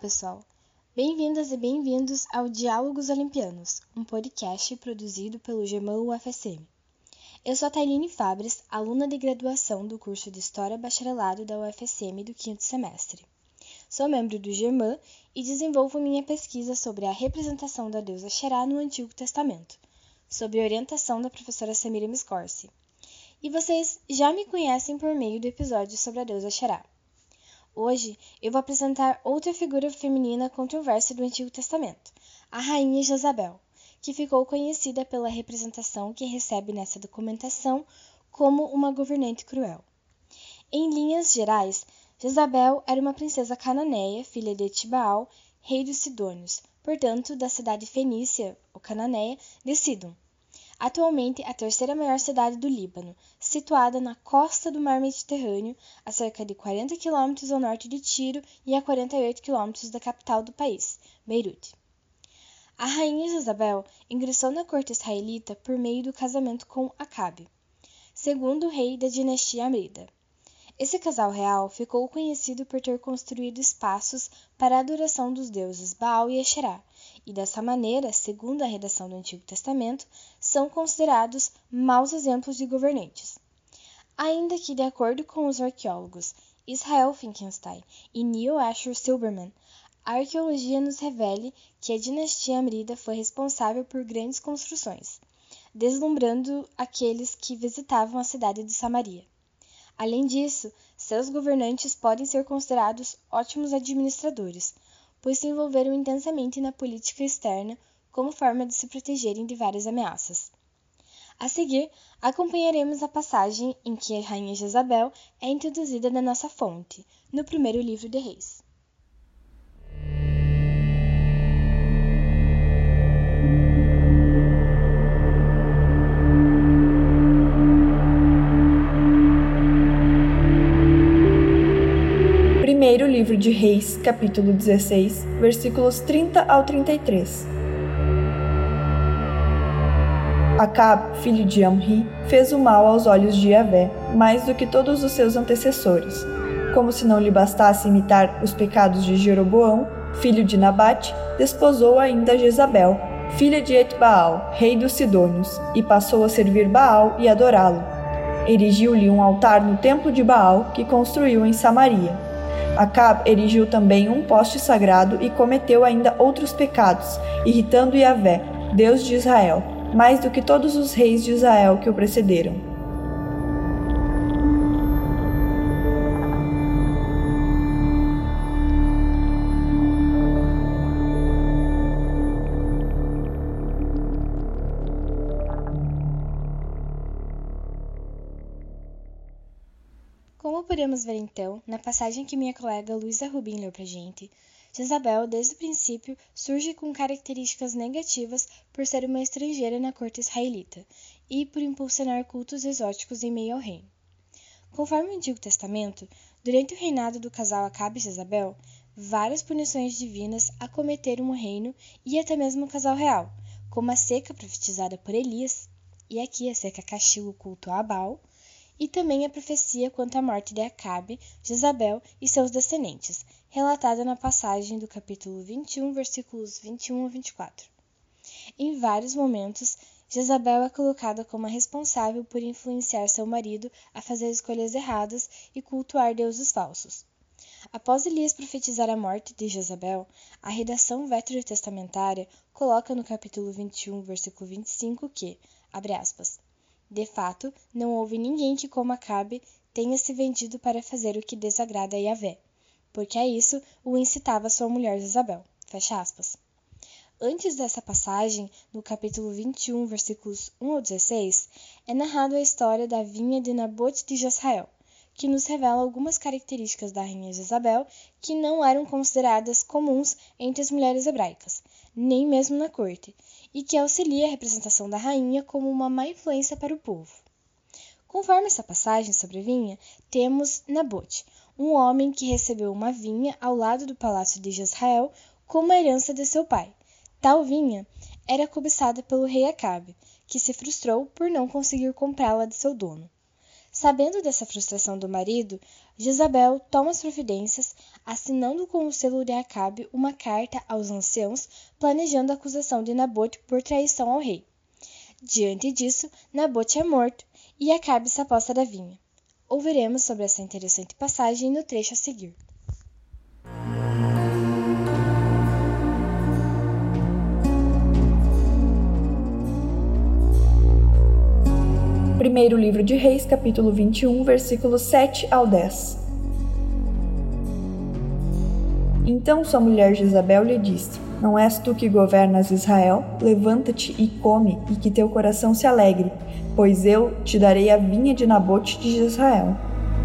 pessoal! Bem-vindas e bem-vindos ao Diálogos Olimpianos, um podcast produzido pelo GEMAN UFSM. Eu sou a Tailine Fabres, aluna de graduação do curso de História Bacharelado da UFSM do quinto semestre. Sou membro do GEMAN e desenvolvo minha pesquisa sobre a representação da deusa Xerá no Antigo Testamento, sob orientação da professora Samira Miscorsi. E vocês já me conhecem por meio do episódio sobre a deusa Xerá. Hoje eu vou apresentar outra figura feminina controversa do Antigo Testamento, a Rainha Jezabel, que ficou conhecida pela representação que recebe nessa documentação como uma governante cruel. Em linhas gerais, Jezabel era uma princesa cananeia, filha de Etibaal, rei dos Sidônios, portanto da cidade fenícia, ou cananeia, de Sidon, atualmente a terceira maior cidade do Líbano, situada na costa do Mar Mediterrâneo, a cerca de 40 quilômetros ao norte de Tiro e a 48 quilômetros da capital do país, Beirute. A rainha Jezabel ingressou na corte israelita por meio do casamento com Acabe, segundo rei da dinastia Amrida. Esse casal real ficou conhecido por ter construído espaços para a adoração dos deuses Baal e Asherá, e dessa maneira, segundo a redação do Antigo Testamento, são considerados maus exemplos de governantes. Ainda que, de acordo com os arqueólogos Israel Finkelstein e Neil Asher Silberman, a arqueologia nos revele que a dinastia Amrida foi responsável por grandes construções, deslumbrando aqueles que visitavam a cidade de Samaria. Além disso, seus governantes podem ser considerados ótimos administradores, pois se envolveram intensamente na política externa como forma de se protegerem de várias ameaças. A seguir, acompanharemos a passagem em que a rainha Jezabel é introduzida na nossa fonte, no primeiro livro de Reis. Primeiro livro de Reis, capítulo 16, versículos 30 ao 33. Acab, filho de Amri, fez o mal aos olhos de Yahvé, mais do que todos os seus antecessores. Como se não lhe bastasse imitar os pecados de Jeroboão, filho de Nabate, desposou ainda Jezabel, filha de Etbaal, rei dos Sidônios, e passou a servir Baal e adorá-lo. Erigiu-lhe um altar no templo de Baal que construiu em Samaria Acab erigiu também um poste sagrado e cometeu ainda outros pecados, irritando Yahvé, Deus de Israel, mais do que todos os reis de Israel que o precederam. Como podemos ver então, na passagem que minha colega Luísa Rubim leu pra gente, Jezabel, desde o princípio, surge com características negativas por ser uma estrangeira na corte israelita e por impulsionar cultos exóticos em meio ao reino. Conforme o Antigo Testamento, durante o reinado do casal Acabe e Jezabel, várias punições divinas acometeram o reino e até mesmo o casal real, como a seca profetizada por Elias, e aqui a seca castiga o culto a Abal, e também a profecia quanto à morte de Acabe, Jezabel e seus descendentes, relatada na passagem do capítulo 21, versículos 21 a 24. Em vários momentos, Jezabel é colocada como a responsável por influenciar seu marido a fazer escolhas erradas e cultuar deuses falsos. Após Elias profetizar a morte de Jezabel, a redação veterotestamentária coloca no capítulo 21, versículo 25 que, abre aspas, de fato, não houve ninguém que, como Acabe, tenha se vendido para fazer o que desagrada a Yahvé, porque a isso o incitava sua mulher Isabel. Fecha aspas. Antes dessa passagem, no capítulo 21, versículos 1 ao 16, é narrada a história da vinha de Nabote de Jezrael, que nos revela algumas características da rainha Jezabel que não eram consideradas comuns entre as mulheres hebraicas, nem mesmo na corte, e que auxilia a representação da rainha como uma má influência para o povo. Conforme essa passagem sobre vinha, temos Nabote, um homem que recebeu uma vinha ao lado do palácio de Jezrael como herança de seu pai. Tal vinha era cobiçada pelo rei Acabe, que se frustrou por não conseguir comprá-la de seu dono. Sabendo dessa frustração do marido, Jezabel toma as providências, assinando com o selo de Acabe uma carta aos anciãos planejando a acusação de Nabote por traição ao rei. Diante disso, Nabote é morto e Acabe se aposta da vinha. Ouviremos sobre essa interessante passagem no trecho a seguir. Primeiro livro de Reis, capítulo 21, versículos 7 ao 10. Então sua mulher Jezabel lhe disse: Não és tu que governas Israel? Levanta-te e come, e que teu coração se alegre, pois eu te darei a vinha de Nabote de Israel.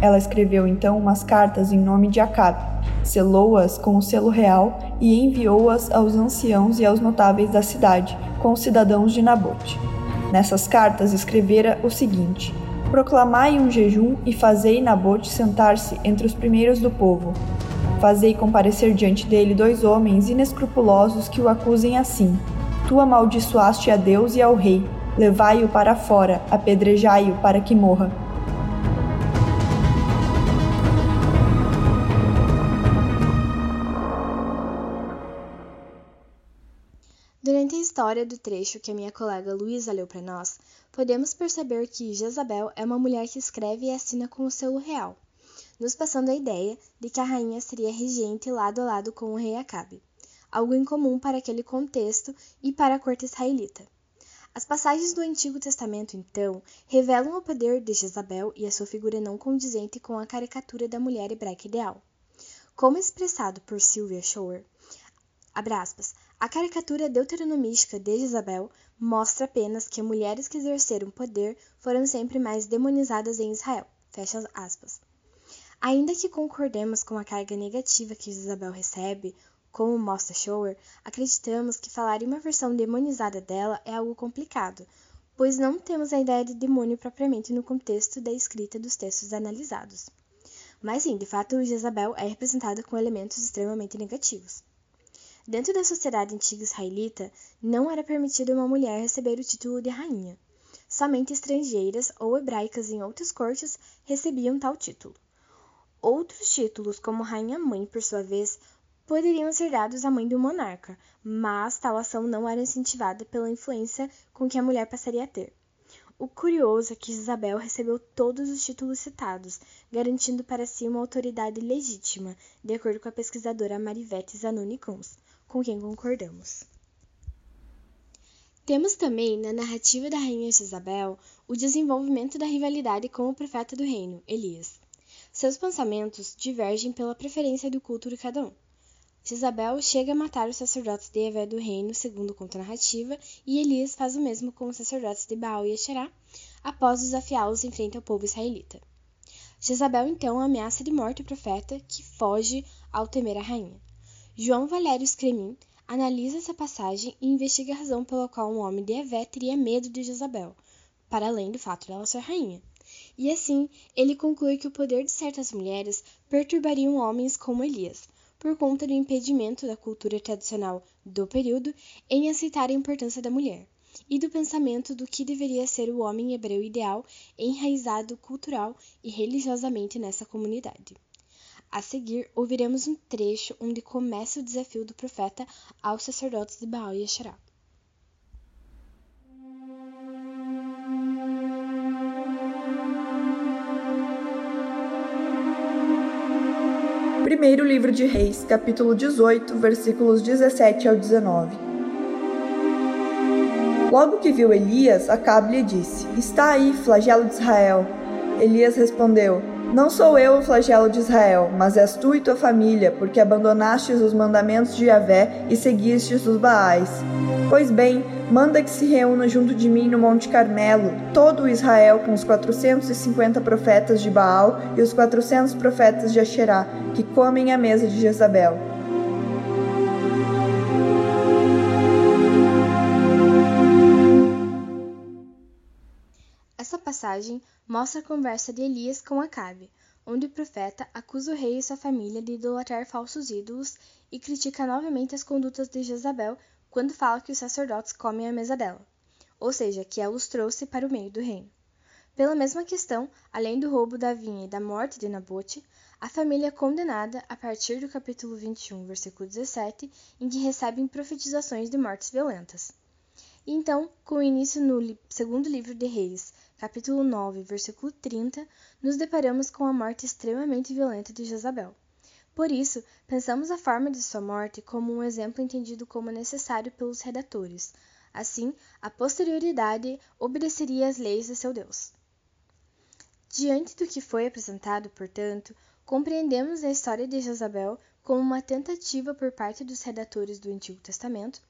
Ela escreveu então umas cartas em nome de Acabe, selou-as com o selo real e enviou-as aos anciãos e aos notáveis da cidade, com os cidadãos de Nabote. Nessas cartas escrevera o seguinte: Proclamai um jejum e fazei Nabote sentar-se entre os primeiros do povo. Fazei comparecer diante dele dois homens inescrupulosos que o acusem assim: Tu amaldiçoaste a Deus e ao rei, levai-o para fora, apedrejai-o para que morra. Durante a história do trecho que a minha colega Luísa leu para nós, podemos perceber que Jezabel é uma mulher que escreve e assina com o selo real, nos passando a ideia de que a rainha seria regente lado a lado com o rei Acabe, algo incomum para aquele contexto e para a corte israelita. As passagens do Antigo Testamento, então, revelam o poder de Jezabel e a sua figura não condizente com a caricatura da mulher hebraica ideal. Como expressado por Sylvia Shower, aspas, a caricatura deuteronomística de Jezabel mostra apenas que mulheres que exerceram poder foram sempre mais demonizadas em Israel. Fecha aspas. Ainda que concordemos com a carga negativa que Jezabel recebe, como mostra Shower, acreditamos que falar em uma versão demonizada dela é algo complicado, pois não temos a ideia de demônio propriamente no contexto da escrita dos textos analisados. Mas sim, de fato, Jezabel é representada com elementos extremamente negativos. Dentro da sociedade antiga israelita, não era permitido uma mulher receber o título de rainha. Somente estrangeiras ou hebraicas em outras cortes recebiam tal título. Outros títulos, como rainha-mãe, por sua vez, poderiam ser dados à mãe do monarca, mas tal ação não era incentivada pela influência com que a mulher passaria a ter. O curioso é que Isabel recebeu todos os títulos citados, garantindo para si uma autoridade legítima, de acordo com a pesquisadora Marivete Zanoni Kunz com quem concordamos. Temos também, na narrativa da rainha Isabel, o desenvolvimento da rivalidade com o profeta do reino, Elias. Seus pensamentos divergem pela preferência do culto de cada um. Jezabel chega a matar os sacerdotes de Evé do reino, segundo conta narrativa, e Elias faz o mesmo com os sacerdotes de Baal e Asherá, após desafiá-los em frente ao povo israelita. Jezabel então ameaça de morte o profeta, que foge ao temer a rainha. João Valério Scremin analisa essa passagem e investiga a razão pela qual um homem de Evé teria medo de Jezabel, para além do fato dela ser rainha. E assim, ele conclui que o poder de certas mulheres perturbariam homens como Elias, por conta do impedimento da cultura tradicional do período em aceitar a importância da mulher, e do pensamento do que deveria ser o homem hebreu ideal enraizado cultural e religiosamente nessa comunidade. A seguir, ouviremos um trecho onde começa o desafio do profeta aos sacerdotes de Baal e Asherá. Primeiro livro de Reis, capítulo 18, versículos 17 ao 19. Logo que viu Elias, Acabe lhe disse: Está aí, flagelo de Israel. Elias respondeu: não sou eu o flagelo de Israel, mas és tu e tua família, porque abandonastes os mandamentos de Yahvé e seguistes os Baais. Pois bem, manda que se reúna junto de mim no Monte Carmelo todo o Israel com os 450 profetas de Baal e os 400 profetas de Asherá, que comem à mesa de Jezabel. Essa passagem mostra a conversa de Elias com Acabe, onde o profeta acusa o rei e sua família de idolatrar falsos ídolos e critica novamente as condutas de Jezabel quando fala que os sacerdotes comem à mesa dela, ou seja, que ela os trouxe para o meio do reino. Pela mesma questão, além do roubo da vinha e da morte de Nabote, a família é condenada a partir do capítulo 21, versículo 17, em que recebem profetizações de mortes violentas. Então, com o início no segundo livro de Reis, capítulo 9, versículo 30, nos deparamos com a morte extremamente violenta de Jezabel. Por isso, pensamos a forma de sua morte como um exemplo entendido como necessário pelos redatores. Assim, a posterioridade obedeceria às leis de seu Deus. Diante do que foi apresentado, portanto, compreendemos a história de Jezabel como uma tentativa por parte dos redatores do Antigo Testamento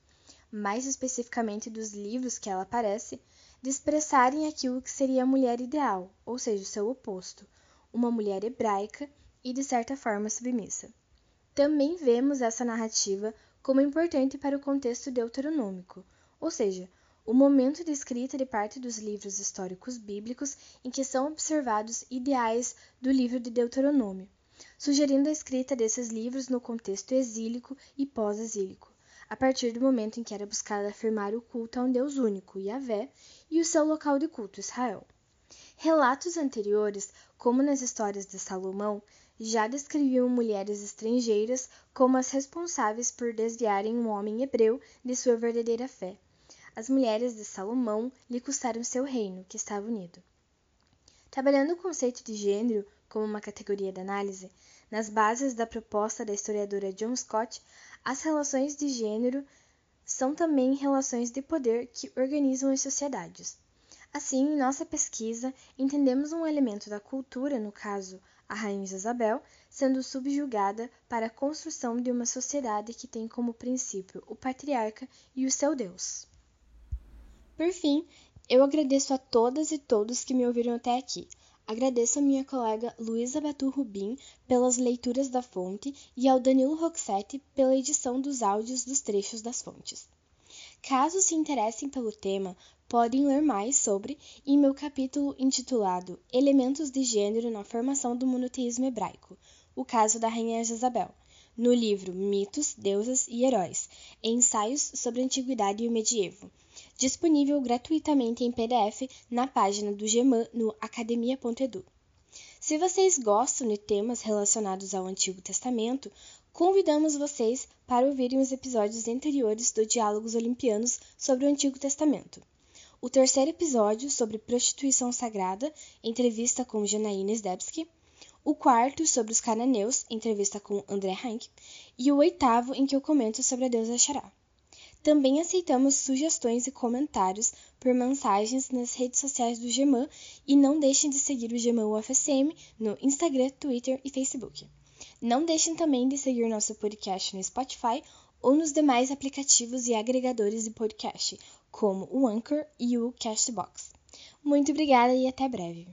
mais especificamente dos livros que ela aparece, de expressarem aquilo que seria a mulher ideal, ou seja, o seu oposto, uma mulher hebraica e de certa forma submissa. Também vemos essa narrativa como importante para o contexto deuteronômico, ou seja, o momento de escrita de parte dos livros históricos bíblicos em que são observados ideais do livro de Deuteronômio, sugerindo a escrita desses livros no contexto exílico e pós-exílico a partir do momento em que era buscado afirmar o culto a um Deus único, Yahvé, e o seu local de culto, Israel. Relatos anteriores, como nas histórias de Salomão, já descreviam mulheres estrangeiras como as responsáveis por desviarem um homem hebreu de sua verdadeira fé. As mulheres de Salomão lhe custaram seu reino, que estava unido. Trabalhando o conceito de gênero como uma categoria de análise, nas bases da proposta da historiadora John Scott, as relações de gênero são também relações de poder que organizam as sociedades. Assim, em nossa pesquisa, entendemos um elemento da cultura, no caso, a Rainha Isabel, sendo subjugada para a construção de uma sociedade que tem como princípio o patriarca e o seu Deus. Por fim, eu agradeço a todas e todos que me ouviram até aqui. Agradeço a minha colega Luísa Batu Rubim pelas leituras da fonte e ao Danilo Roxette pela edição dos áudios dos trechos das fontes. Caso se interessem pelo tema, podem ler mais sobre em meu capítulo intitulado Elementos de Gênero na Formação do Monoteísmo Hebraico, o caso da Rainha Jezabel, no livro Mitos, Deusas e Heróis, Ensaios sobre a Antiguidade e o Medievo, disponível gratuitamente em PDF na página do GEMAN no academia.edu. Se vocês gostam de temas relacionados ao Antigo Testamento, convidamos vocês para ouvirem os episódios anteriores do Diálogos Olimpianos sobre o Antigo Testamento. O terceiro episódio sobre prostituição sagrada, entrevista com Janaína Zdebski, o quarto sobre os cananeus, entrevista com André Hank, e o oitavo em que eu comento sobre a deusa Xará. Também aceitamos sugestões e comentários por mensagens nas redes sociais do Geman e não deixem de seguir o Geman UFSM no Instagram, Twitter e Facebook. Não deixem também de seguir nosso podcast no Spotify ou nos demais aplicativos e agregadores de podcast, como o Anchor e o Castbox. Muito obrigada e até breve.